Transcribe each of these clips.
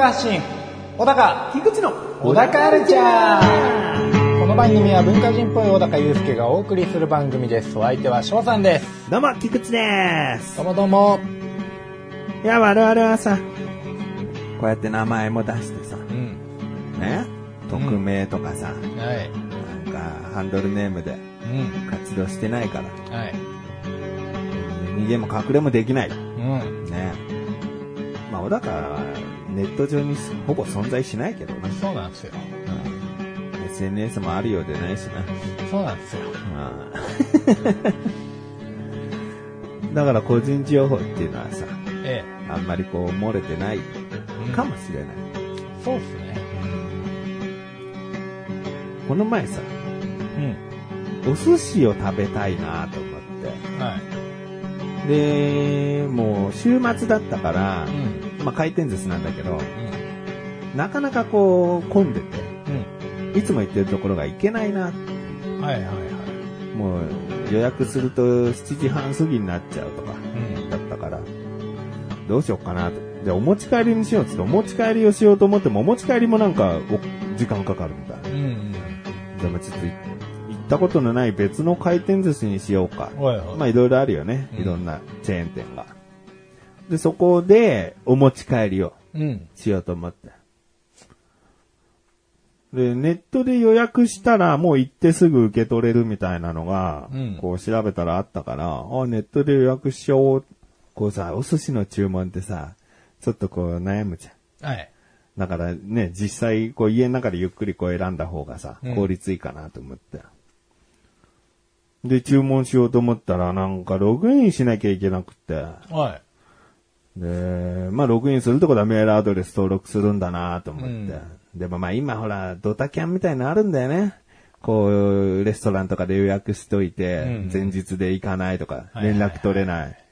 発信。小高樋口の小高カルチャー。この番組は文化人っぽい小高祐介がお送りする番組です。お相手は翔さんです。どうも、菊池です。どう。もどうも。いや、我々はさ、こうやって名前も出してさ、うん。ね、匿名とかさ、はい。なんか、ハンドルネームでうん。活動してないから、はい。逃げも隠れもできない。うん。ね。まあ、小高はネット上にほぼ存在しないけどね。そうなんですよ。うん。SNS もあるようでないしな。そうなんですよ。うん。だから個人情報っていうのはさ、えあんまりこう漏れてないえかもしれない。そうっすね。この前さ、うん。お寿司を食べたいなと思って。はい。で、もう週末だったからう、んまあ回転寿司なんだけど、うんなかなかこう混んでて、ういつも行ってるところが行けないな。んはいはいはいもう予約すると7時半過ぎになっちゃうとか、うんだったから、どうしようかなと。じゃあお持ち帰りにしようっつって、お持ち帰りをしようと思っても、お持ち帰りもなんかお時間かかるみたいな。うんでもちょっとい行ったことのない別の回転寿司にしようか。はいはいまあいろいろあるよね。うんいろんなチェーン店が。で、そこでお持ち帰りをうんしようと思って。で、ネットで予約したらもう行ってすぐ受け取れるみたいなのが、うんこう調べたらあったから、あ、ネットで予約しよう。こうさ、お寿司の注文ってさ、ちょっとこう悩むじゃん。はいだからね、実際こう家の中でゆっくりこう選んだ方がさうん、効率いいかなと思って。で、注文しようと思ったらなんかログインしなきゃいけなくて。はいで、まあログインするとこではメールアドレス登録するんだなと思って。うんでもまあ今ほら、ドタキャンみたいなのあるんだよね。こう、レストランとかで予約しといて、うん前日で行かないとか、はいはいはい連絡取れない。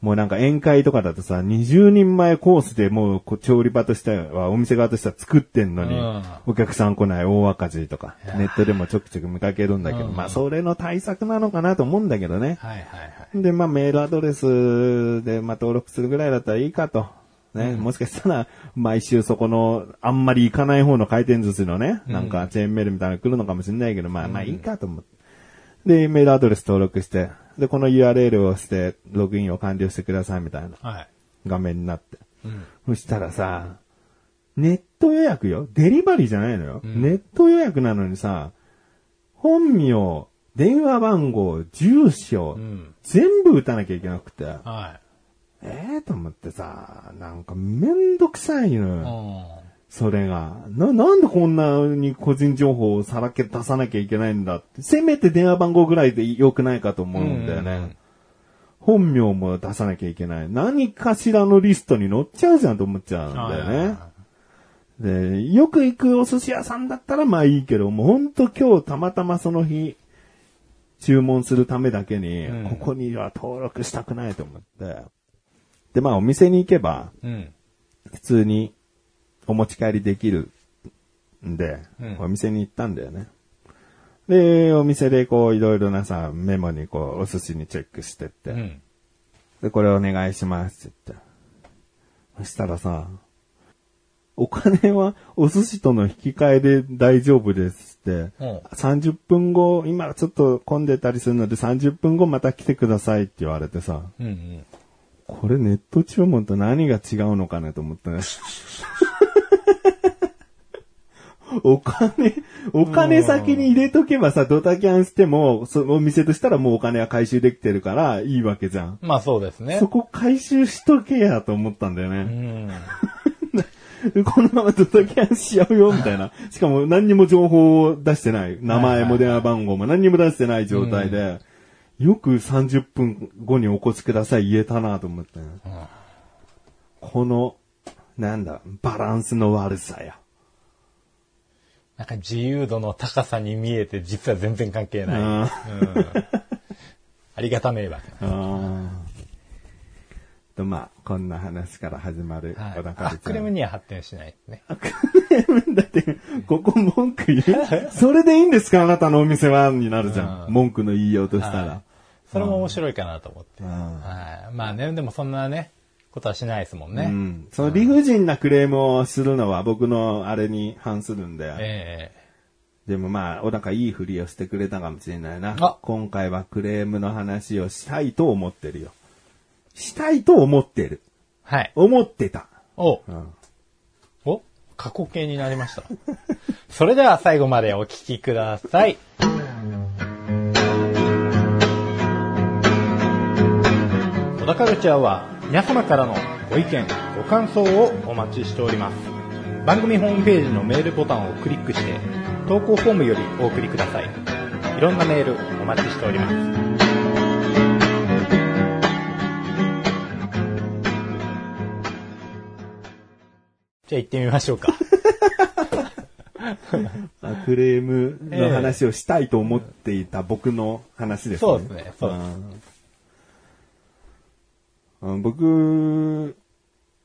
もうなんか宴会とかだとさ、20人前コースでもう調理場としては、お店側としては作ってんのに、うん。お客さん来ない大赤字とかネットでもちょくちょく見かけるんだけど、うん。まあそれの対策なのかなと思うんだけどね。はいはいはい。で、まあメールアドレスで、まあ登録するぐらいだったらいいかと。ね、もしかしたら、毎週そこの、あんまり行かない方の回転寿司のね、なんかチェーンメールみたいなの来るのかもしれないけど、まあまあいいかと思って。で、メールアドレス登録して、で、この URL を押して、ログインを完了してくださいみたいな。はい。画面になって。うん。そしたらさ、ネット予約よ。デリバリーじゃないのよ、うん。ネット予約なのにさ、本名、電話番号、住所、うん。全部打たなきゃいけなくて、はええと思ってさ、なんかめんどくさいのいよ、うそれが。な、なんでこんなに個人情報をさらけ出さなきゃいけないんだって。せめて電話番号ぐらいで良くないかと思うんだよね。うん本名も出さなきゃいけない。何かしらのリストに載っちゃうじゃんと思っちゃうんだよね。で、よく行くお寿司屋さんだったらまあいいけど、もうほんと今日たまたまその日、注文するためだけに、うんここには登録したくないと思って。で、まあお店に行けば、うん普通にお持ち帰りできるんで、うん。お店に行ったんだよね。で、お店でこういろいろなさ、メモにこうお寿司にチェックしてって、うん。で、これお願いしますって。言って。そしたらさ、お金はお寿司との引き換えで大丈夫ですって、うん。30分後、今ちょっと混んでたりするので30分後また来てくださいって言われてさ、うんうん。これネット注文と何が違うのかねと思ってね。お金、お金先に入れとけばさ、ドタキャンしても、そのお店としたらもうお金は回収できてるからいいわけじゃん。まあそうですねそこ回収しとけやと思ったんだようね。ん このままドタキャンしちゃうよ、みたいな。しかも何にも情報を出してない。名前も電話番号も何にも出してない状態で、よく30分後にお越しください言えたなと思って。この、なんだ、バランスの悪さや。なんか自由度の高さに見えて実は全然関係ない。うんうんありがた迷惑。あーとまあ、こんな話から始まるはい小田。カルチャーあクレームには発展しないですね。だって、ここ文句言う？それでいいんですかあなたのお店は？になるじゃん。うん文句の言いようとしたはいら。それも面白いかなと思って。んはい。まあね、でもそんなね、ことはしないですもんね。うん。その理不尽なクレームをするのは僕のあれに反するんで。えでもまあ、小高いいふりをしてくれたかもしれないなあ。今回はクレームの話をしたいと思ってるよ。したいと思ってる。えはい。思ってた。お、うん。お過去形になりました。それでは最後までお聞きください。小田カルチャーは皆様からのご意見、ご感想をお待ちしております。番組ホームページのメールボタンをクリックして、投稿フォームよりお送りください。いろんなメールお待ちしております。じゃあ行ってみましょうか。あクレームの話をしたいと思っていた僕の話ですね。そうですねそうです僕、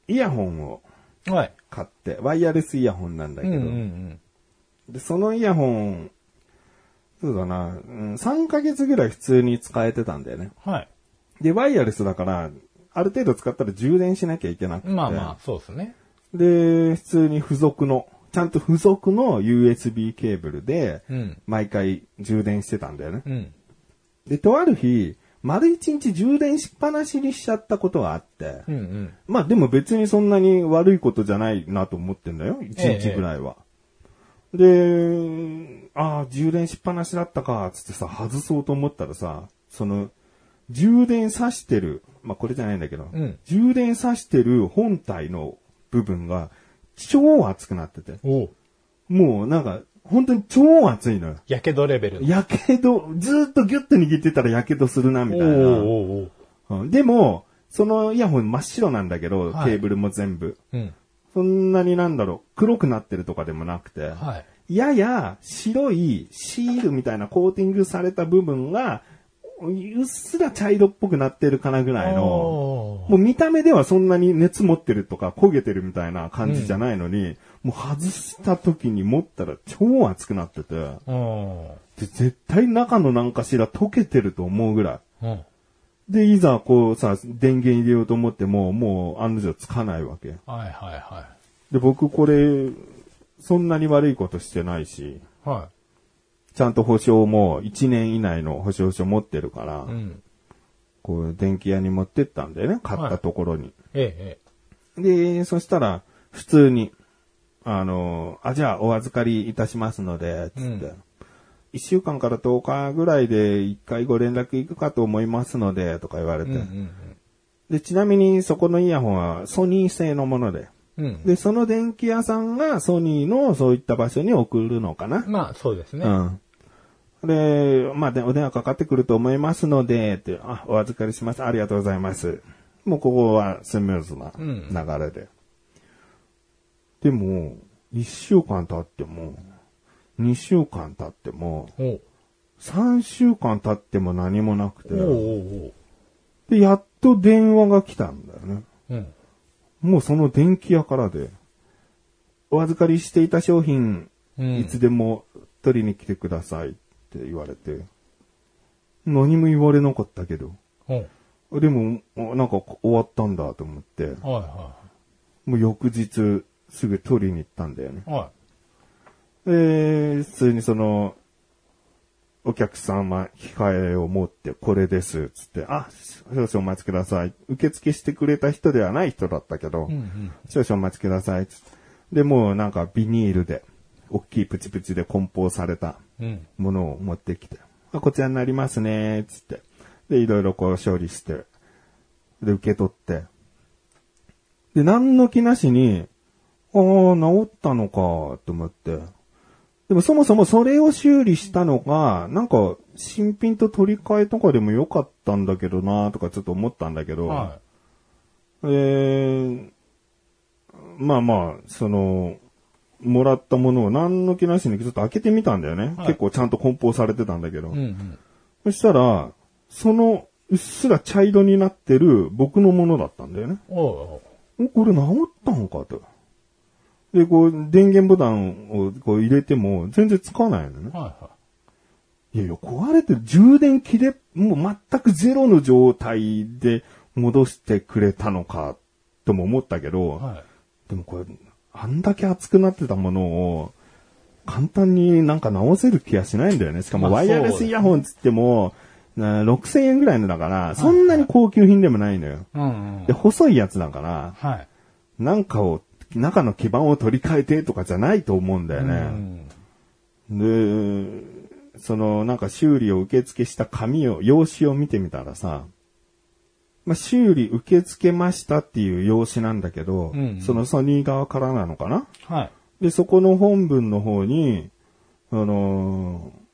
イヤホンをはい。買って、ワイヤレスイヤホンなんだけど、うんうんうん。でそのイヤホン、そうだな、うん、3ヶ月ぐらい普通に使えてたんだよね。はい。で、ワイヤレスだから、ある程度使ったら充電しなきゃいけなくて。まあまあ、そうですね。で、普通に付属の、ちゃんと付属の USB ケーブルで、うん。毎回充電してたんだよね。うん。で、とある日、丸一日充電しっぱなしにしちゃったことがあって、うんうん。まあでも別にそんなに悪いことじゃないなと思ってんだよ。一日ぐらいは。で、ああ、充電しっぱなしだったか、つってさ、外そうと思ったらさ、その、充電さしてる、まあこれじゃないんだけど、うん充電さしてる本体の部分が超熱くなってて、おもうなんか、本当に超熱いのよ。やけどレベルの。やけど、ずーっとギュッと握ってたらやけどするな、みたいな。おうんでも、そのイヤホン真っ白なんだけど、はいケーブルも全部。うん。そんなになんだろう、黒くなってるとかでもなくて、はい。やや白いシールみたいなコーティングされた部分が、うっすら茶色っぽくなってるかなぐらいの、もう見た目ではそんなに熱持ってるとか焦げてるみたいな感じじゃないのに、もう外した時に持ったら超熱くなってて、おで絶対中のなんかしら溶けてると思うぐらい。ーうん。で、いざこうさ、電源入れようと思っても、もう案の定つかないわけ。はいはいはで、僕これ、そんなに悪いことしてないし、い。はちゃんと保証も1年以内の保証書持ってるから、い。うん。こう、電気屋に持ってったんだよね、買ったところに。ええ、えで、そしたら、普通に、あの、あ、じゃあお預かりいたしますので、つって。うん1週間から10日ぐらいで1回ご連絡行くかと思いますので、とか言われて。え。うんうんで、ちなみにそこのイヤホンはソニー製のもので。うん。うん。で、その電気屋さんがソニーのそういった場所に送るのかな。まあ、そうですね。うん。で、まあ、でお電話かかってくると思いますので、って、あ、お預かりします。ありがとうございます。もうここはスムーズなうん流れで。でも、一週間経っても、二週間経っても、おう三週間経っても何もなくて、おうおうおうで、やっと電話が来たんだよね。うん。もうその電気屋からで、お預かりしていた商品、うん。いつでも取りに来てくださいって言われて、何も言われなかったけど、でも、なんか終わったんだと思って、はいはもう翌日すぐ取りに行ったんだよね。い。はで、普通にその、お客様控えを持って、これです、つって、あ、少々お待ちください。受付してくれた人ではない人だったけど、い。うんうん。少々お待ちください。つってで、もうなんかビニールで、大きいプチプチで梱包されたうん。ものを持ってきて、あこちらになりますね、つって。で、いろいろこう処理して、で、受け取って。で、何の気なしに、ああ、治ったのか、と思って。でもそもそもそれを修理したのが、なんか、新品と取り替えとかでもよかったんだけどな、とかちょっと思ったんだけど、はえー、まあまあ、その、もらったものを何の気なしにちょっと開けてみたんだよね。はい結構ちゃんと梱包されてたんだけど。い。うんうん。そしたら、そのうっすら茶色になってる僕のものだったんだよね。おこれ治ったのかと。で、こう、電源ボタンをこう入れても全然つかないのね。はいはいやいや、壊れてる充電切れ、もう全くゼロの状態で戻してくれたのか、とも思ったけど、い。はい。でもこれ、あんだけ熱くなってたものを、簡単になんか直せる気がしないんだよね。しかもまあワイヤレスイヤホンつっても、な6000円ぐらいのだから、そんなに高級品でもないのよ。うんうんで、。細いやつだから、はい。なんかを、中の基板を取り替えてとかじゃないと思うんだようね。んで、その、なんか修理を受付した紙を、用紙を見てみたらさ、まあ、修理受け付けましたっていう用紙なんだけど、うんうんそのソニー側からなのかな？はい。で、そこの本文の方に、あのー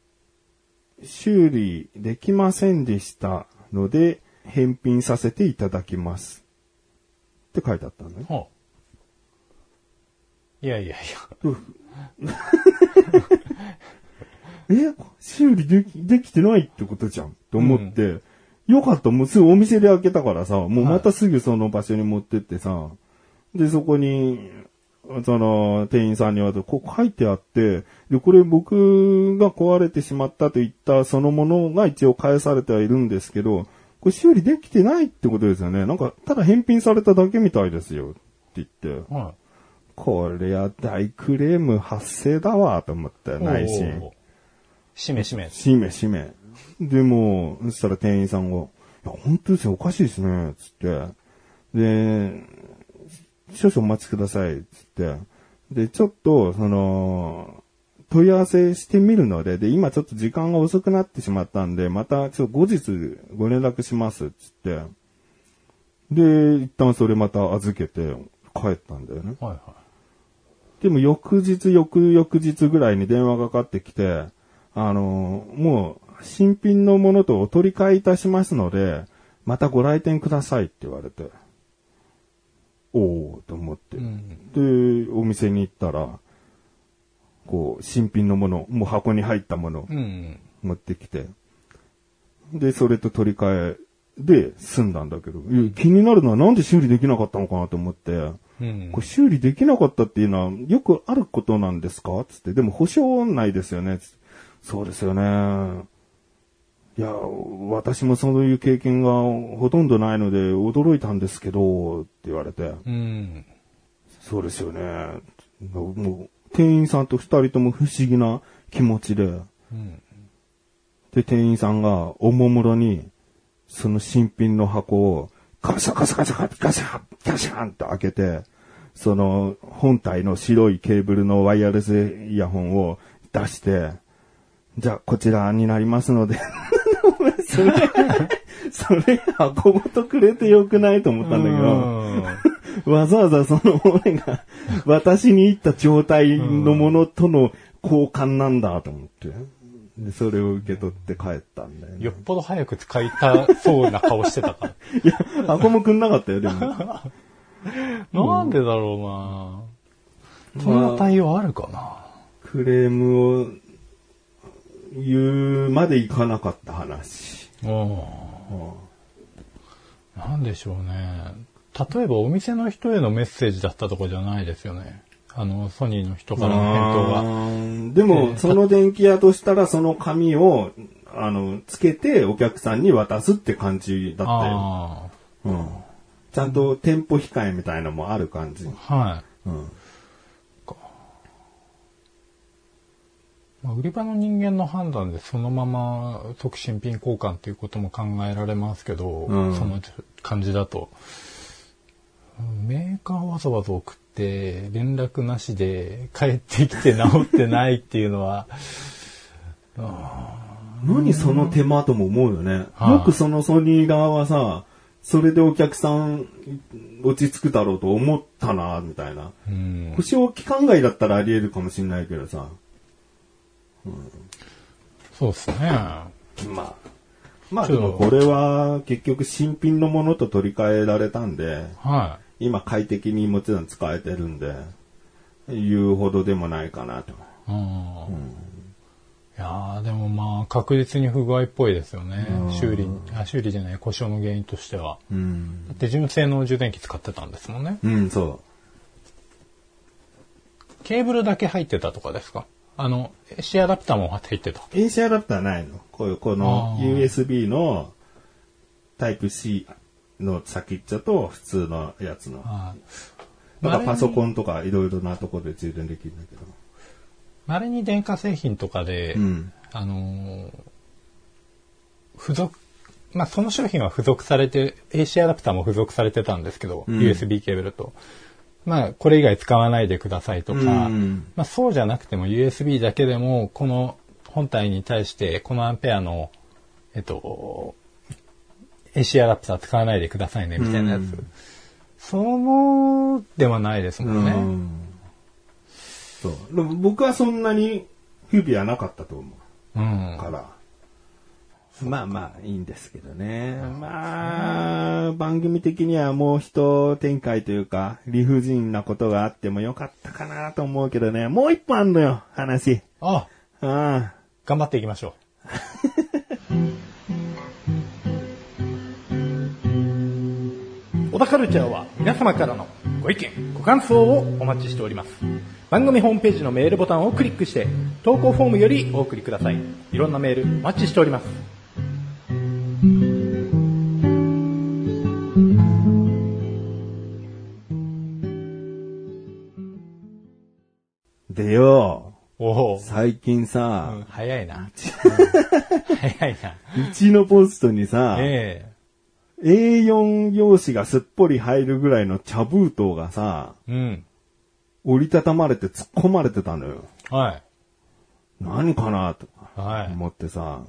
修理できませんでしたので、返品させていただきます。って書いてあったのね。ほう。いやいやい え修理でき、できてないってことじゃんと思って、よかった、もうすぐお店で開けたからさ、もうまたすぐその場所に持ってってさ、で、そこに、その、店員さんには、こう書いてあって、で、これ僕が壊れてしまったと言ったそのものが一応返されてはいるんですけど、これ修理できてないってことですよね。なんか、ただ返品されただけみたいですよ。って言って、や。はい。これは大クレーム発生だわ、と思って、内心。しめしめ。しめしめ。で、もう、そしたら店員さんが、いや、本当ですよ、おかしいですね、つって。で、少々お待ちください、つって。で、ちょっと、その、問い合わせしてみるので、で、今ちょっと時間が遅くなってしまったんで、また、ちょっと後日ご連絡します、つって。で、一旦それまた預けて帰ったんだよね。はいはでも翌日、翌々日ぐらいに電話がかかってきて、あの、もう、新品のものとお取り替えいたしますので、またご来店くださいって言われて。おーと思って。い。うん。で、お店に行ったら、こう、新品のもの、もう箱に入ったものうん。持ってきて、で、それと取り替えで済んだんだけど、気になるのはなんで修理できなかったのかなと思って、うんこれ。修理できなかったっていうのはよくあることなんですか？つって。でも保証ないですよねそうですよね。いや、私もそういう経験がほとんどないので驚いたんですけど、って言われて。うん。そうですよね。もう、店員さんと二人とも不思議な気持ちで。うん。で、店員さんがおもむろに、その新品の箱をガシャガシャガシャガシャガシャンって開けて、その本体の白いケーブルのワイヤレスイヤホンを出して、じゃあこちらになりますので、それ、それ箱ごとくれてよくないと思ったんだけど、わざわざその俺が私に言った状態のものとの交換なんだと思って。で、それを受け取って帰ったんだよね。よっぽど早く使いたそうな顔してたかいや、箱もくんなかったよ、でも。ら。なんでだろうなそんな対応あるかな？クレームを言うまでいかなかった話。うん。なんでしょうね。例えばお店の人へのメッセージだったとかじゃないですよね。あの、ソニーの人からの返答が。でも、その電気屋としたら、その紙を、あの、つけてお客さんに渡すって感じだったよ。あうん。ちゃんと店舗控えみたいなのもある感じ。あ。はい。うん。まあ、売り場の人間の判断でそのまま即新品交換っていうことも考えられますけど、うんその感じだと。メーカーわざわざ送って連絡なしで帰ってきて直ってないっていうのは、何その手間とも思うよね。はいよくそのソニー側はさ、それでお客さん落ち着くだろうと思ったな、みたいな。うん保証期間外だったらあり得るかもしれないけどさ。そうですね。まあ。まあでもこれは結局新品のものと取り替えられたんで、は今快適にもちろん使えてるんで、言うほどでもないかなと。い。うんいやーでもまあ確実に不具合っぽいですよね。修理、あ修理じゃない、故障の原因としては。うん。だって純正の充電器使ってたんですもんね。うん、そケーブルだけ入ってたとかですか？あの、AC アダプターも入ってた。う。AC アダプターないの？こういう、この USB のタイプ C の先っちょと普通のやつの。あなんかパソコン。ンとかいろいろなところで充電できるんだけど。稀に電化製品とかで、うん。あのー付属、まあその商品は付属されて、AC アダプターも付属されてたんですけど、うん USB ケーブルと。まあこれ以外使わないでくださいとか、うんまあそうじゃなくても USB だけでも、この本体に対してこのアンペアの、えっと、AC アダプター使わないでくださいねみたいなやつ。うんそのではないですもんね。うんそう。でも僕はそんなに不備はなかったと思うんうから。まあまあいいんですけどね。まあ、番組的にはもう一展開というか、理不尽なことがあってもよかったかなと思うけどね。もう一本あんのよ、話。あ、あ頑張っていきましょう。小田カルチャーは皆様からのご意見、ご感想をお待ちしております。番組ホームページのメールボタンをクリックして、投稿フォームよりお送りください。いろんなメールお待ちしております。でよ、おお、最近さ、早いな。うん早いな。うちのポストにさ、え A4 用紙がすっぽり入るぐらいの茶封筒がさ、えうん。折りたたまれて突っ込まれてたのよ。はい。何かなとはい。思ってさ、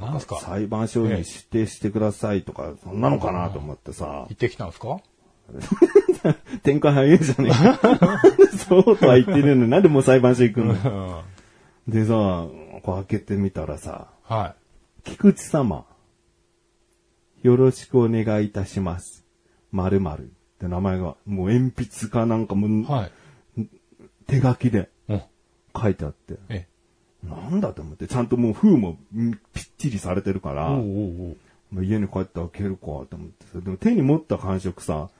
なんすか？裁判所に指定してくださいとか、そんなのかなと思ってさ行、ってきたんですか？展開早いじゃねえか。そうとは言ってるのになんでもう裁判所行くうんのでさ、こう開けてみたらさ、は菊池様、よろしくお願いいたします。〇〇って名前が、もう鉛筆かなんかも。はい。手書きでうん。書いてあって、えなんだと思って、ちゃんともう封もうんぴっちりされてるから、おうおう家に帰って開けるかと思って。さ、でも手に持った感触さ、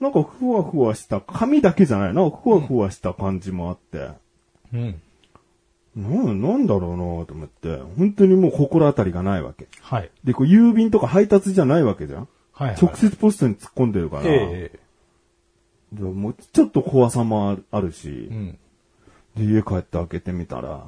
なんかふわふわした、紙だけじゃない。なんかふわふわした感じもあって、うん。な、なんだろうなと思って、本当にもう心当たりがないわけ。はい。で、こう郵便とか配達じゃないわけじゃん。はい、はい。直接ポストに突っ込んでるから、ええでもうちょっと怖さもあるあるし、うん。で、家帰って開けてみたら、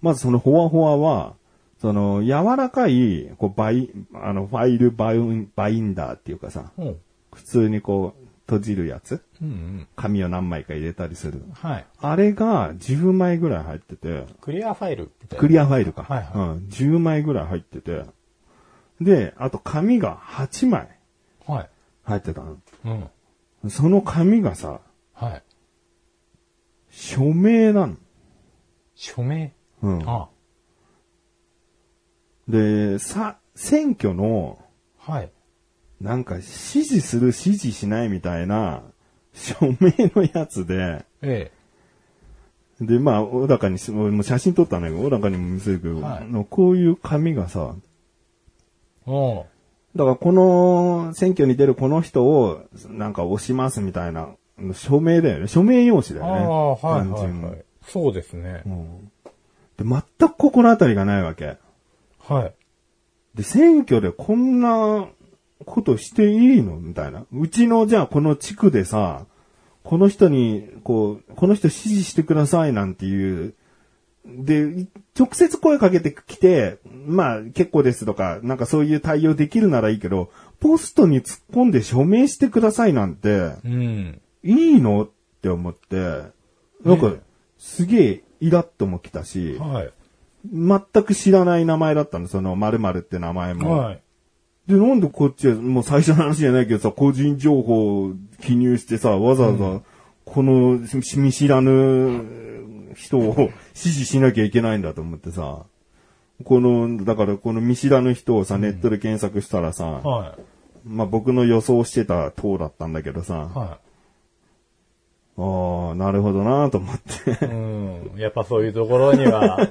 まずそのホワホワは、その柔らかい、こうバイ、あの、ファイルバインバインダーっていうかさ、おう普通にこう閉じるやつうんうん。紙を何枚か入れたりする。はい。あれが10枚ぐらい入ってて、クリアファイル。クリアファイルか。はいはいうん。10枚ぐらい入ってて、で、あと紙が8枚はい。入ってたの。うん。その紙がさ、はい。署名なの。署名？うん。あで、さ、選挙の、はい。なんか指示する指示しないみたいな、署名のやつで、えで、まあ、小高にし、俺も写真撮ったんだけど、小高にも見せるけど、はいあのこういう紙がさ、え。おうだからこの選挙に出るこの人をなんか押しますみたいな、署名だよね。署名用紙だああ、よね。はい単純にはいはい。そうですねう。んで、全く心当たりがないわけ。はい。で、選挙でこんなことしていいのみたいな。うちの、じゃあこの地区でさ、この人に、こう、この人支持してくださいなんていう、で、直接声かけてきて、まあ結構ですとか、なんかそういう対応できるならいいけど、ポストに突っ込んで署名してくださいなんて、うん。いいのって思って、なんかね、すげえイラッとも来たし、はい。全く知らない名前だったの、その〇〇って名前も。はい。で、なんでこっちは、もう最初の話じゃないけどさ、個人情報を記入してさ、わざわざ、この見知らぬ人を指示しなきゃいけないんだと思ってさ、この、だからこの見知らぬ人をさ、ネットで検索したらさ、はまあ僕の予想してた塔だったんだけどさ、い。はああ、なるほどなと思って。い。うん。やっぱそういうところには、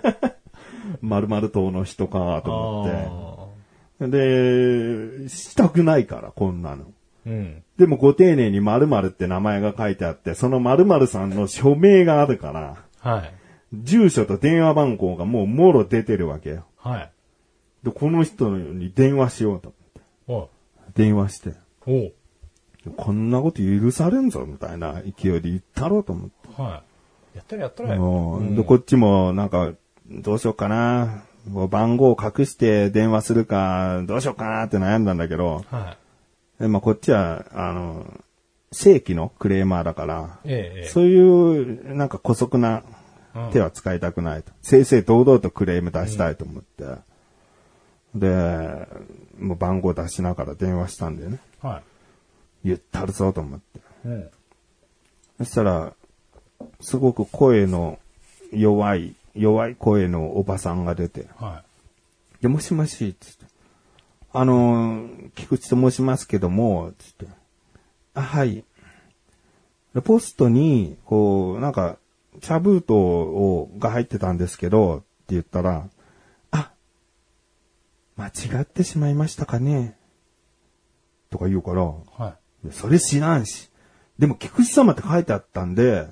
〇〇党の人かと思あって。で、したくないから、こんなの。ーうん。でもご丁寧に〇〇って名前が書いてあって、その〇〇さんの署名があるから、はい。住所と電話番号がもうもろ出てるわけよ。はい。で、この人に電話しようと思って。お電話して。おうこんなこと許されんぞ、みたいな勢いで言ったろうと思って。はい。やったらやったらうんで、こっちもなんか、どうしようかな。もう番号を隠して電話するか、どうしようかなって悩んだんだけど、はでまあこっちは、あの、正規のクレーマーだから、い。ええ、ええ。そういう、なんか古速な手は使いたくないと。正々堂々とクレーム出したいと思って。で、もう番号出しながら電話したんだよね。は言ったるぞと思って。い。うん。そしたら、すごく声の弱い、弱い声のおばさんが出て、はで、もしもし、つって。あの、菊池と申しますけども、つって。あ、はい。でポストに、こう、なんか、茶封筒を、が入ってたんですけど、って言ったら、あ、間違ってしまいましたかねとか言うから、い。はい。それ知らんし。でも、菊池様って書いてあったんで、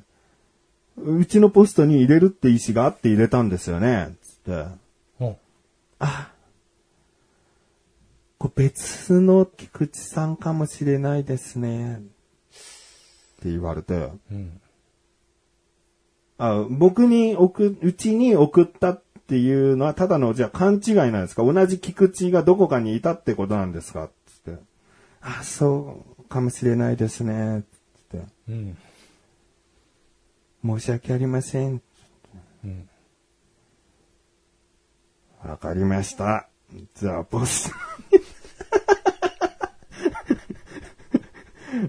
うちのポストに入れるって意思があって入れたんですよね。つって。あ、これ別の菊池さんかもしれないですね。って言われて、うん。あ僕に送、うちに送ったっていうのはただの、じゃあ勘違いなんですか？同じ菊池がどこかにいたってことなんですか？つって。あ、そうかもしれないですね。つって。うん。申し訳ありません。うん。わかりました。じゃあ、ボス。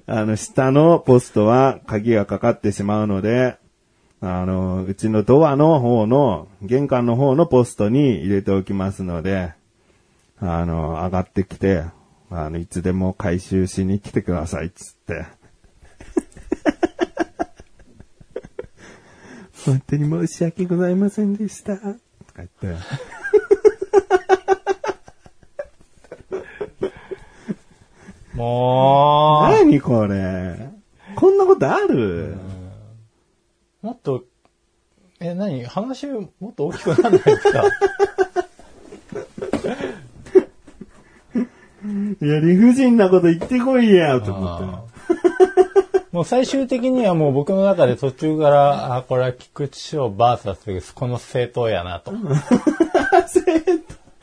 あの、下のポストは鍵がかかってしまうので、あの、うちのドアの方の、玄関の方のポストに入れておきますので、あの、上がってきて、あの、いつでも回収しに来てください、つって。本当に申し訳ございませんでした。とか言って。も何これ。こんなことある？う、もっと、え、何？話もっと大きくならないですか？いや、理不尽なこと言ってこいや、と思って。もう最終的にはもう僕の中で途中から、あ、これは菊池翔バーサスこの政党やなと。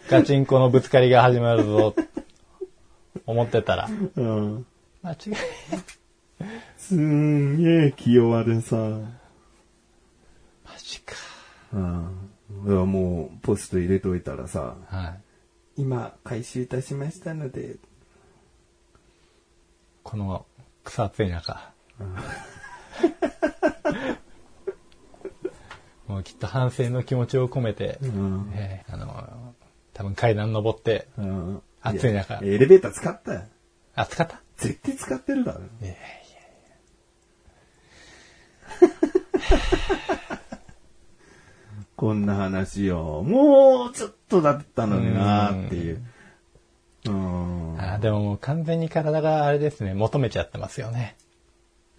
ガチンコのぶつかりが始まるぞ、思ってたら、うん。間違い。すんげえ気弱でさ。うん。いやもう、ポスト入れといたらさ、はい。今、回収いたしましたので、この草暑い中。もうきっと反省の気持ちを込めて、んえーあの、多分階段登って、うん。暑い中やエレベーター使ったよ。あ、使った？絶対使ってるだろ。いやいや こんな話よ。もうちょっとだったのになっていう。うん。あーでももう完全に体があれですね、求めちゃってますよね。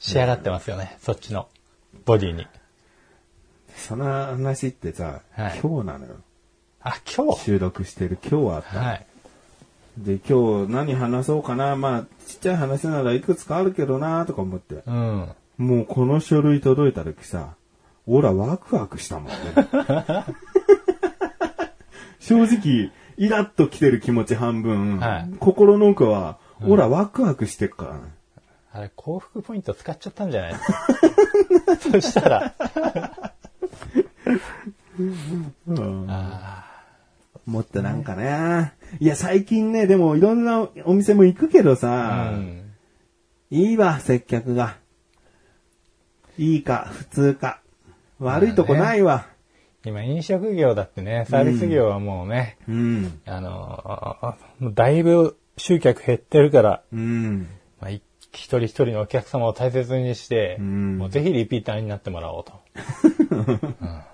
仕上がってますよね、そっちのボディに。その話ってさ、はい今日なのよ。あ、今日？収録してる今日あったの。はい。で、今日何話そうかな。まあ、ちっちゃい話ならいくつかあるけどなとか思って。うん。もうこの書類届いた時さ、オラワクワクしたもんね。正直、イラッと来てる気持ち半分、はい心の奥は、オラワクワクしてっからね。あれ、幸福ポイント使っちゃったんじゃない？ですかそしたら、もっとなんかね。いや、最近ね、でもいろんなお店も行くけどーさ、うん。いいわ、接客が。いいか、普通か。悪いとこないわ。今飲食業だってね、サービス業はもうね、うん。あの、だいぶ集客減ってるから、うん。まあ、い一人一人のお客様を大切にして、うんもうぜひリピーターになってもらおうと。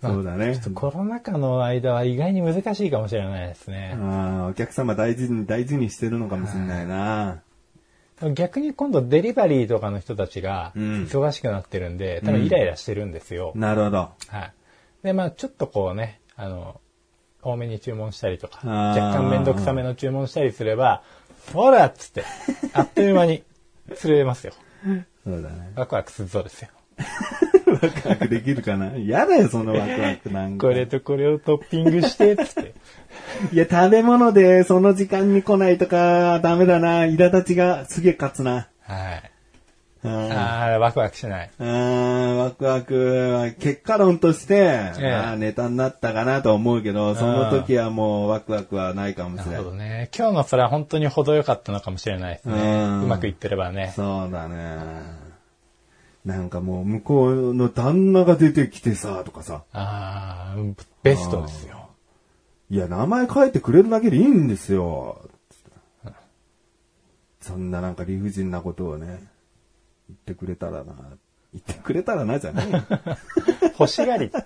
そうだね。コロナ禍の間は意外に難しいかもしれないですね。ああ、お客様大事に大事にしてるのかもしれないな。逆に今度デリバリーとかの人たちがうん忙しくなってるんで、多分イライラしてるんですよ。なるほど。はい。で、まあちょっとこうね、あの、多めに注文したりとか、若干めんどくさめの注文したりすれば、ほらっつって、あっという間に釣れますよ。そうだね。ワクワクするそうですよ。ワクワクできるかな？嫌だよ、そのワクワクなんか。これとこれをトッピングして、つって。いや、食べ物でその時間に来ないとか、ダメだな。苛立ちがすげえ勝つな。はい。うんああ、ワクワクしない。あーワクワクは結果論として、ええあーネタになったかなと思うけど、その時はもうワクワクはないかもしなるれない。ほどね。今日のそれは本当に程よかったのかもしれないですね。うんうまくいってればね。そうだね。なんかもう向こうの旦那が出てきてさ、とかさ。ああ、ベストですよ。いや、名前書いてくれるだけでいいんですよ。そんななんか理不尽なことをね、言ってくれたらな。言ってくれたらなじゃない。欲しがり。小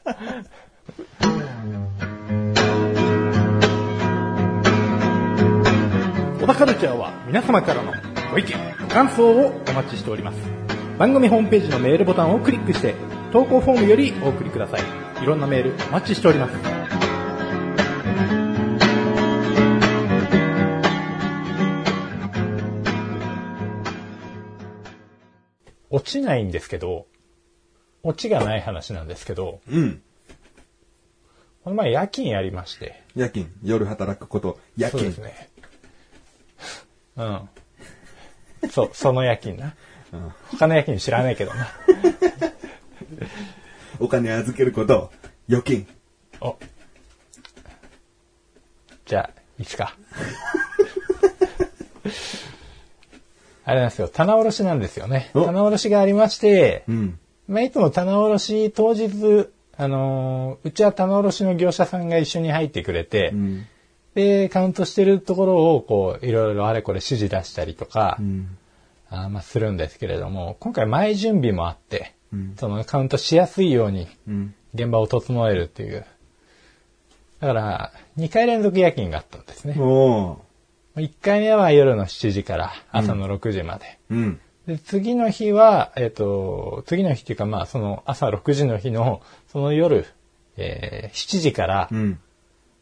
田カルチャーは皆様からのご意見、ご感想をお待ちしております。番組ホームページのメールボタンをクリックして、投稿フォームよりお送りください。いろんなメールお待ちしております。落ちないんですけど、落ちがない話なんですけど、うん。この前夜勤やりまして、夜勤。夜働くこと。夜そう勤。ですね。うん。そう、その夜勤な。うん他の夜勤知らないけどな。お金預けること。預金。お。じゃあ、いつか。あれなんですよ、棚卸しなんですよね。お棚卸しがありまして、うん。まあ、いつも棚卸し当日、あのーうちは棚卸しの業者さんが一緒に入ってくれて、うん。で、カウントしてるところを、こう、いろいろあれこれ指示出したりとか、うん。あーまあ、するんですけれども、今回前準備もあって、うんそのカウントしやすいようにうん。現場を整えるっていう。だから、2回連続夜勤があったんですね。おー。1回目は夜の7時から朝の6時まで。うん。で次の日は、えっ、と、次の日っていうか、まあ、その朝6時の日の、その夜、えー7時から、うん。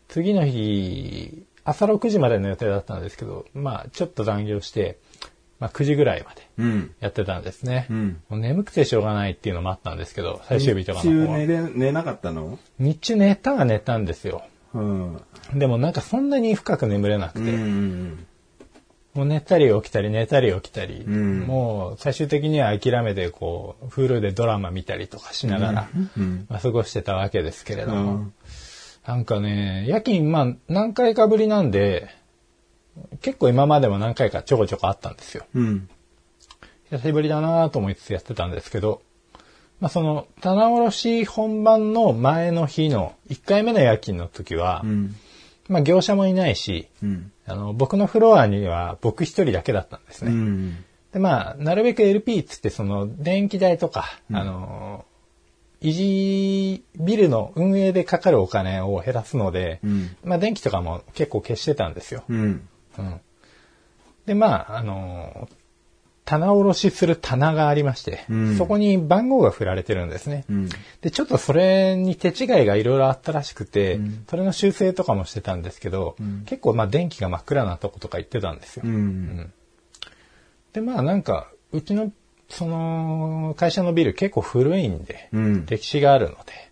次の日、朝6時までの予定だったんですけど、まあ、ちょっと残業して、まあ、9時ぐらいまでうん。やってたんですね。うんもう眠くてしょうがないっていうのもあったんですけど、最終日とか日中の方は。寝れ、寝なかったの？日中寝たは寝たんですよ。うん。でもなんかそんなに深く眠れなくうて、ん。もう寝たり起きたり寝たり起きたり、んもう最終的には諦めてこう、フルでドラマ見たりとかしながら、うん。まあ、過ごしてたわけですけれども、うんなんかね、夜勤まあ何回かぶりなんで、結構今までも何回かちょこちょこあったんですよ。うん。久しぶりだなと思いつつやってたんですけど、まあその、棚卸し本番の前の日の1回目の夜勤の時は、うん。まあ業者もいないし、うん。あの、僕のフロアには僕一人だけだったんですね。うん。で、まあ、なるべく LP っつって、その、電気代とか、あの、維持、ビルの運営でかかるお金を減らすので、うんまあ、電気とかも結構消してたんですよ。うん。うん。で、まあ、あの、棚卸しする棚がありまして、うんそこに番号が振られてるんですね。うん。で、ちょっとそれに手違いがいろいろあったらしくて、それの修正とかもしてたんですけど、結構まあ電気が真っ暗なとことか行ってたんですよ。うん。で、まあなんか、うちの、その、会社のビル結構古いんで、うん。歴史があるので、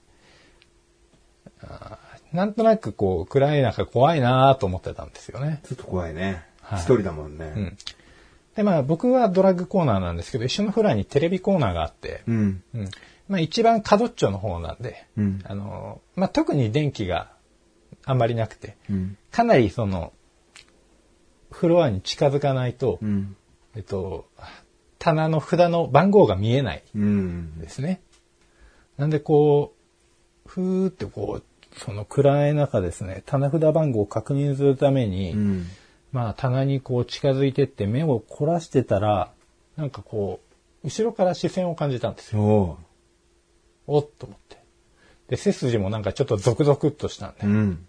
なんとなくこう、暗い中怖いなと思ってたんですよね。ちょっと怖いね。はい一人だもんうね。ん。で、まあ僕はドラッグコーナーなんですけど、一緒のフラにテレビコーナーがあって、うん。うん。まあ一番角っちょの方なんで、うんあの、まあ特に電気があんまりなくて、うん。かなりその、フロアに近づかないと、うん。えっと、棚の札の番号が見えないうん。ですね。なんでこう、ふーってこう、その暗い中ですね、棚札番号を確認するために、うん。まあ棚にこう近づいてって目を凝らしてたら、なんかこう、後ろから視線を感じたんですよ。おっと思って。で、背筋もなんかちょっとゾクゾクっとしたんで、うん。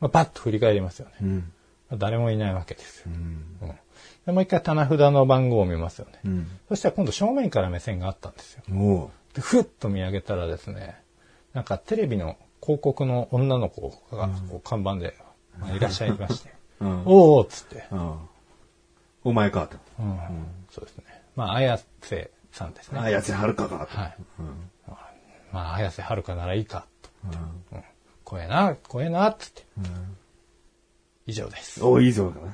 まあ、パッと振り返りますよね。うん。まあ誰もいないわけですよ。うんでもう一回棚札の番号を見ますよね。うん。そしたら今度正面から目線があったんですよ。で、ふっと見上げたらですね、なんかテレビの広告の女の子がこう看板で、まあいらっしゃいまして、うん。おーっつって、うん。お前かと。うんそうですね。まあ、綾瀬さんですね。あやつはるかかと。はい。まあ、綾瀬はるかならいいか、と。うん怖えな、怖えな、っつって。以上です。おいいぞかな。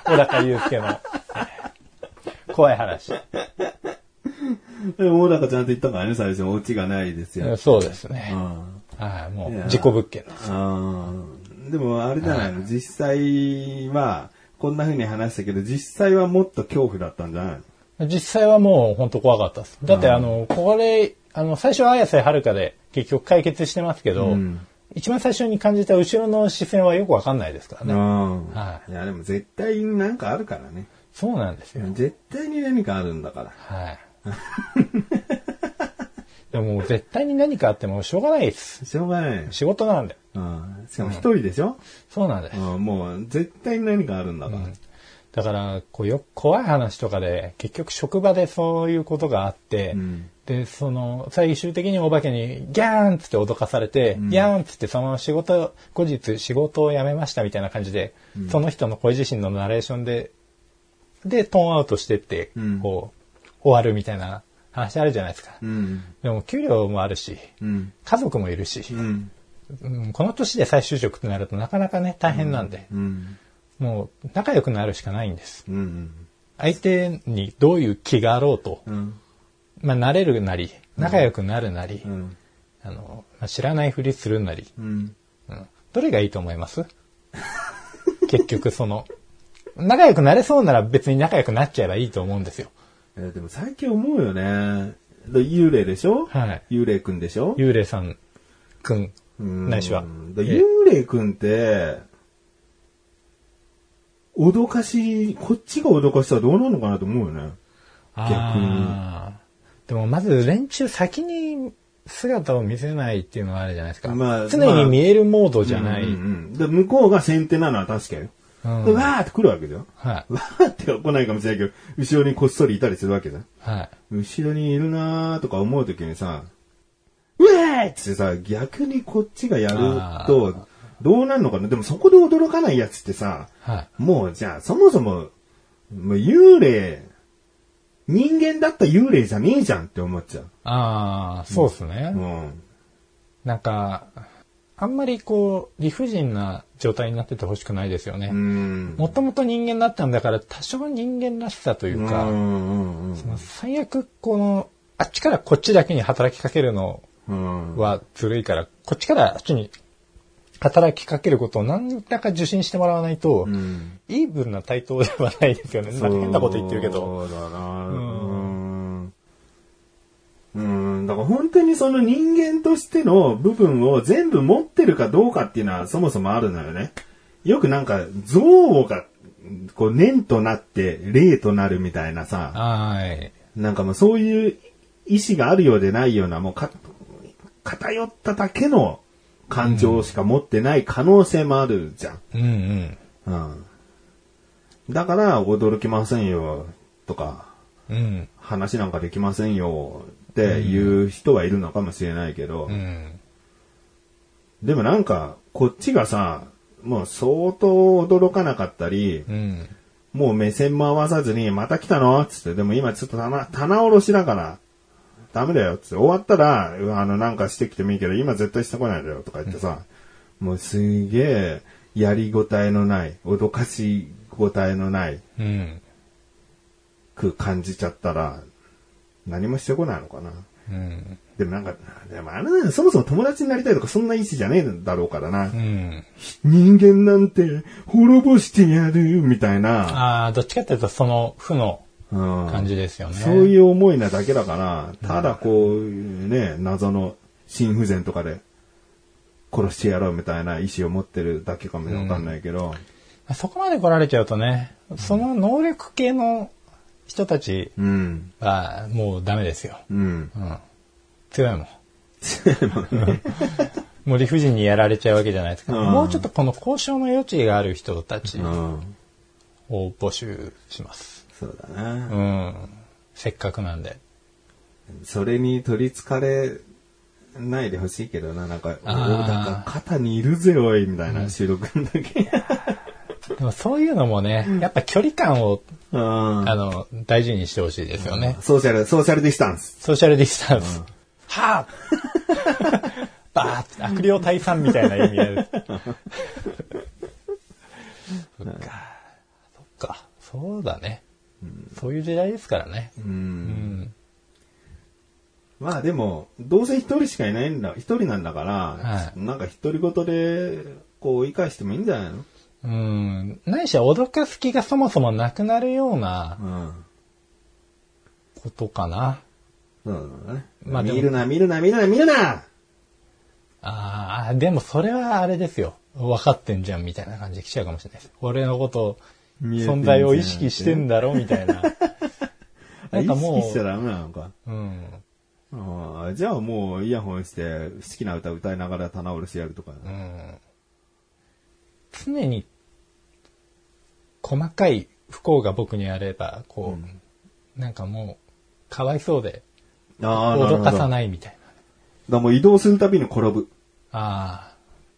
小高祐介の、怖い話。でも、小高ちゃんと言ったからね、最初、お家がないですよ。そうですねう。ん。はい、もいうや事故物件です。でも、あれじゃないの、実際は、こんな風に話したけど、実際はもっと恐怖だったんじゃないの？実際はもう本当怖かったです。だってあの、これ、あの、最初は綾瀬はるかで結局解決してますけど、うん一番最初に感じた後ろの視線はよくわかんないですからね。うん。はいいや、でも絶対になんかあるからね。そうなんですよ。絶対に何かあるんだから。はい。でももう絶対に何かあってもしょうがないです。しょうがない。仕事なんで。うん。しかも一人でしょ、そうなんです。うん、もう絶対に何かあるんだから。だから、こうよ、怖い話とかで、結局職場でそういうことがあって、んで、その、最終的にお化けにギャーンっつって脅かされて、ギャーンっつってその仕事、後日仕事を辞めましたみたいな感じで、その人の声自身のナレーションで、で、トーンアウトしてって、うんこう、終わるみたいな話あるじゃないですか。うん。でも、給料もあるし、うん。家族もいるし、うん。うんこの年で再就職ってなるとなかなかね、大変なんで、うん。もう仲良くなるしかないんです。うん。相手にどういう気があろうと、うん。まあ、慣れるなり、仲良くなるなり、うん。あの、まあ知らないふりするなり、うん。うん、どれがいいと思います？結局その、仲良くなれそうなら別に仲良くなっちゃえばいいと思うんですよ。えでも最近思うよね。で幽霊でしょ？はい。幽霊くんでしょ？幽霊さんくん、うんないしは。幽霊くんって、脅かし、こっちが脅かしたらどうなるのかなと思うよね。あーでもまず連中先に姿を見せないっていうのがあるじゃないですか。まあ常に見えるモードじゃない。うんうんうんで、向こうが先手なのは確かよ。うんでわーって来るわけじゃん。はい。わーっては来ないかもしれないけど、後ろにこっそりいたりするわけじゃん。はい。後ろにいるなーとか思うときにさ、うわーってさ、逆にこっちがやると、どうなるのかな？でもそこで驚かないやつってさ、はい。もうじゃあそもそも、もう幽霊、人間だった幽霊じゃねえじゃんって思っちゃう。ああ、そうですね。うん。なんか、あんまりこう、理不尽な状態になっててほしくないですよね。うん。もともと人間だったんだから、多少人間らしさというか、うその最悪、この、あっちからこっちだけに働きかけるのうん。はずるいから、こっちからあっちに働きかけることを何らか受信してもらわないと、うん。イーブルな対等ではないですよね。変なこと言ってるけど。そうだなううん。うん。だから本当にその人間としての部分を全部持ってるかどうかっていうのはそもそもあるのよね。よくなんか像が、こう念となって霊となるみたいなさ、はい。なんかもうそういう意志があるようでないような、もうか、偏っただけの感情しか持ってない可能性もあるじゃん。うんうん。うん。だから、驚きませんよ、とか、うん。話なんかできませんよ、っていう人はいるのかもしれないけど、うん。でもなんか、こっちがさ、もう相当驚かなかったり、うん。もう目線も合わさずに、また来たの？つって、でも今ちょっと棚、棚卸しだから、ダメだよ、つって。終わったら、あの、なんかしてきてもいいけど、今絶対してこないでよ、とか言ってさ、もうすげえ、やりごたえのない、脅かしごたえのない、うん。く感じちゃったら、何もしてこないのかな。うん。でもなんか、でもあれそもそも友達になりたいとかそんな意思じゃねえんだろうからな。うん。人間なんて滅ぼしてやる、みたいな。ああ、どっちかっていうと、その負のうん感じですよね。そういう思いなだけだから、ただこう、ね、謎の心不全とかで殺してやろうみたいな意思を持ってるだけかもわかんないけど、そこまで来られちゃうとね、その能力系の人たちうん、はもうダメですよ。うん。うん。強いもん。もう理不尽にやられちゃうわけじゃないですか。うんもうちょっとこの交渉の余地がある人たちうん。を募集します。そうだな。うん。せっかくなんで。それに取り憑かれないでほしいけどな、なんか、か肩にいるぜおい、みたいな収録の時。でもそういうのもね、やっぱ距離感を、うんあの、大事にしてほしいですよね。ソーシャル、ソーシャルディスタンス。ソーシャルディスタンス。はぁ バーって悪霊退散みたいな意味合い。そっか。そっか。そうだね。そういう時代ですからね。う。うんん。まあでも、どうせ一人しかいないんだ、一人なんだから、はいなんか独り言で、こう、追い返してもいいんじゃないの？うん。ないしは脅かす気がそもそもなくなるようなうん。ことかな。そうだね。まあ見るな、見るな、見るな、見るなああ、でもそれはあれですよ。分かってんじゃんみたいな感じで来ちゃうかもしれないです。俺のこと、存在を意識してんだろみたいな。なんかも意識しちゃう、ダメなのか。うん。ああじゃあもうイヤホンして好きな歌歌いながら棚卸しやるとか。うん常に細かい不幸が僕にあれば、こう、なんかもう、かわいそうで、ああ、なる。脅かさないみたいらもう移動するたびに転ぶ。な。あ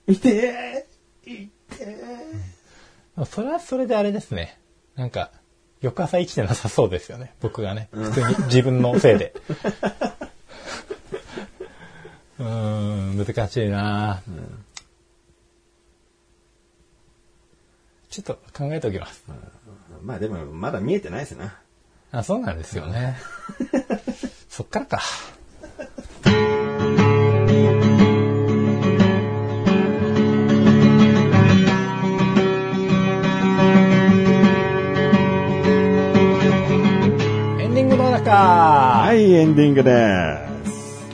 いてーいてあ。それはそれであれですね。なんか、翌朝生きてなさそうですよね。僕がね。普通に自分のせいで。うーん、難しいな、ちょっと考えておきます。ーまあでも、まだ見えてないですな。あ、そうなんですよね。そっからか。エンディングの中はい、エンディングです。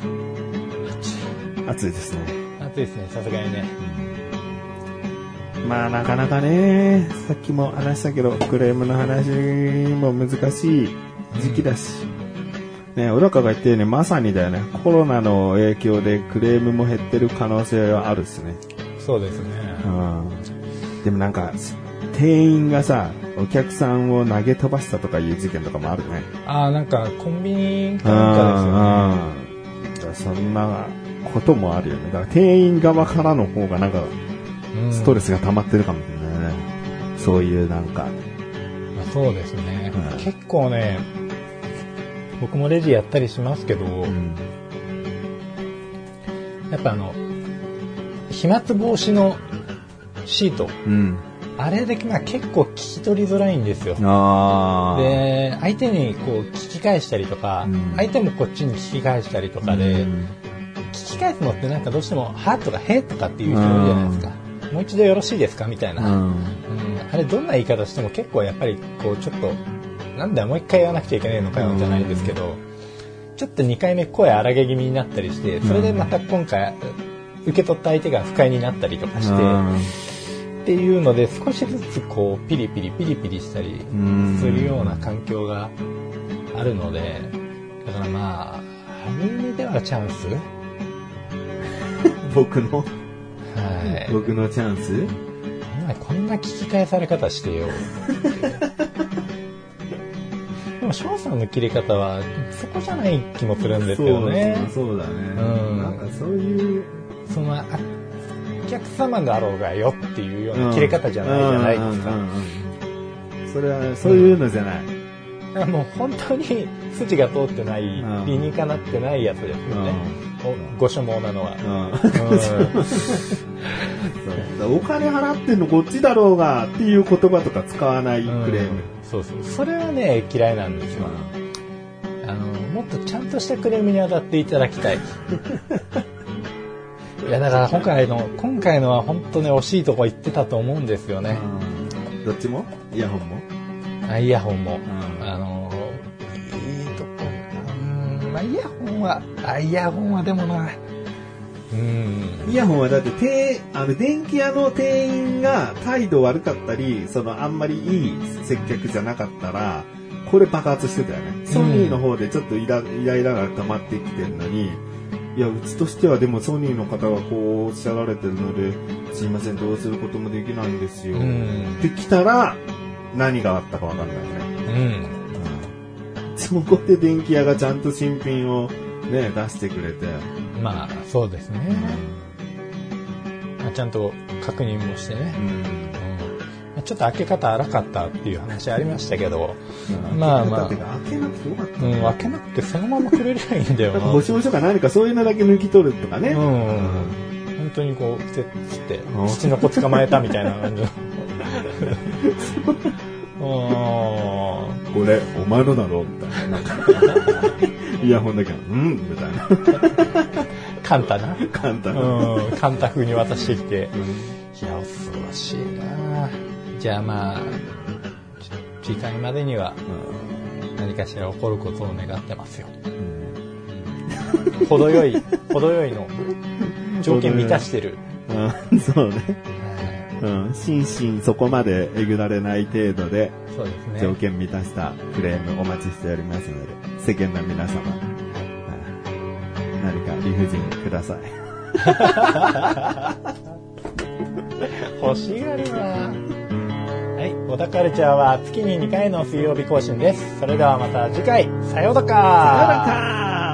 暑いですね。暑いですね、さすがにね。まあなかなかね、さっきも話したけど、クレームの話も難しい時期だし。ね、小高が言ったようにまさにだよね、コロナの影響でクレームも減ってる可能性はあるっすね。そうですね。うん。でもなんか、店員がさ、お客さんを投げ飛ばしたとかいう事件とかもあるね。ああ、なんかコンビニかなんかですよね。そんなこともあるよね。だから店員側からの方がなんか、うんストレスが溜まってるかもしれないね。そういうなんか、まあそうですね、はい結構ね、僕もレジやったりしますけど、うん。やっぱあの、飛沫防止のシート、うん。あれでまあ結構聞き取りづらいんですよ。で、相手にこう聞き返したりとか、うん相手もこっちに聞き返したりとかで、うん聞き返すのってなんかどうしても、はとかへとかっていう人多いじゃないですか。もう一度よろしいですか？みたいな。うん。うん。あれどんな言い方しても結構やっぱりこうちょっとなんだよもう一回言わなくちゃいけないのかよじゃないですけどちょっと2回目声荒げ気味になったりしてそれでまた今回受け取った相手が不快になったりとかしてっていうので少しずつこうピリピリピリピリしたりうんするような環境があるのでだからまあある意味ではチャンス？僕の、はい僕のチャンス？お前こんな聞き返され方してよ。でも翔さんの切り方はそこじゃない気もするんですよね。そうそうだね。うんなんかそういう、そのあお客様だろうがよっていうような切れ方じゃないじゃないですか。うんうんうんうんそれは、そういうのじゃない。だからもう本当に筋が通ってない、うん理にかなってないやつですよね。おご所望なのは。お金払ってんのこっちだろうがっていう言葉とか使わないクレーム。そうそう。それはね、嫌いなんですよ。あの、もっとちゃんとしたクレームに当たっていただきたい。いや、だから今回の、今回のは本当ね、惜しいとこ行ってたと思うんですよね。うんどっちも？イヤホンも？あイヤホンも。うんあの、いいとこ、うん、まあ、イヤホンは、あ、イヤホンはでもな、うん。イヤホンはだって、てあの、電気屋の店員が態度悪かったり、その、あんまりいい接客じゃなかったら、これ爆発してたよね。ソニーの方でちょっとイライライラが溜まってきてるのに、いや、うちとしてはでもソニーの方がこうおっしゃられてるので、すいません、どうすることもできないんですよ。うんってきたら、何があったかわかんないね。うん。そこで電気屋がちゃんと新品をね、出してくれて。まあ、そうですね。まあ、ちゃんと確認もしてね。うん。ちょっと開け方荒かったっていう話ありましたけど、うんまあまあ開けなくてよかった。うん、開けなくてそのままくれりゃいいんだよな。保証書か何かそういうのだけ抜き取るとかね。うん。本当にこう、つって、土の子捕まえたみたいな感じの。うんこれ、お前のだろみたいな。イヤホンだけど、うんみたいな。カンタな。簡単な。うん、カンタ風に渡してきて。うんいや、恐ろしいなじゃあまあ、次回までには何かしら起こることを願ってますよ。程よい、程よいの条件満たしてる。うんそうね。うん。心身そこまでえぐられない程度で、そうですね。条件満たしたクレームお待ちしておりますので、世間の皆様、はい何か理不尽ください。欲しがるなはい。小田カルチャーは月に2回の水曜日更新です。それではまた次回、さようだかさよなら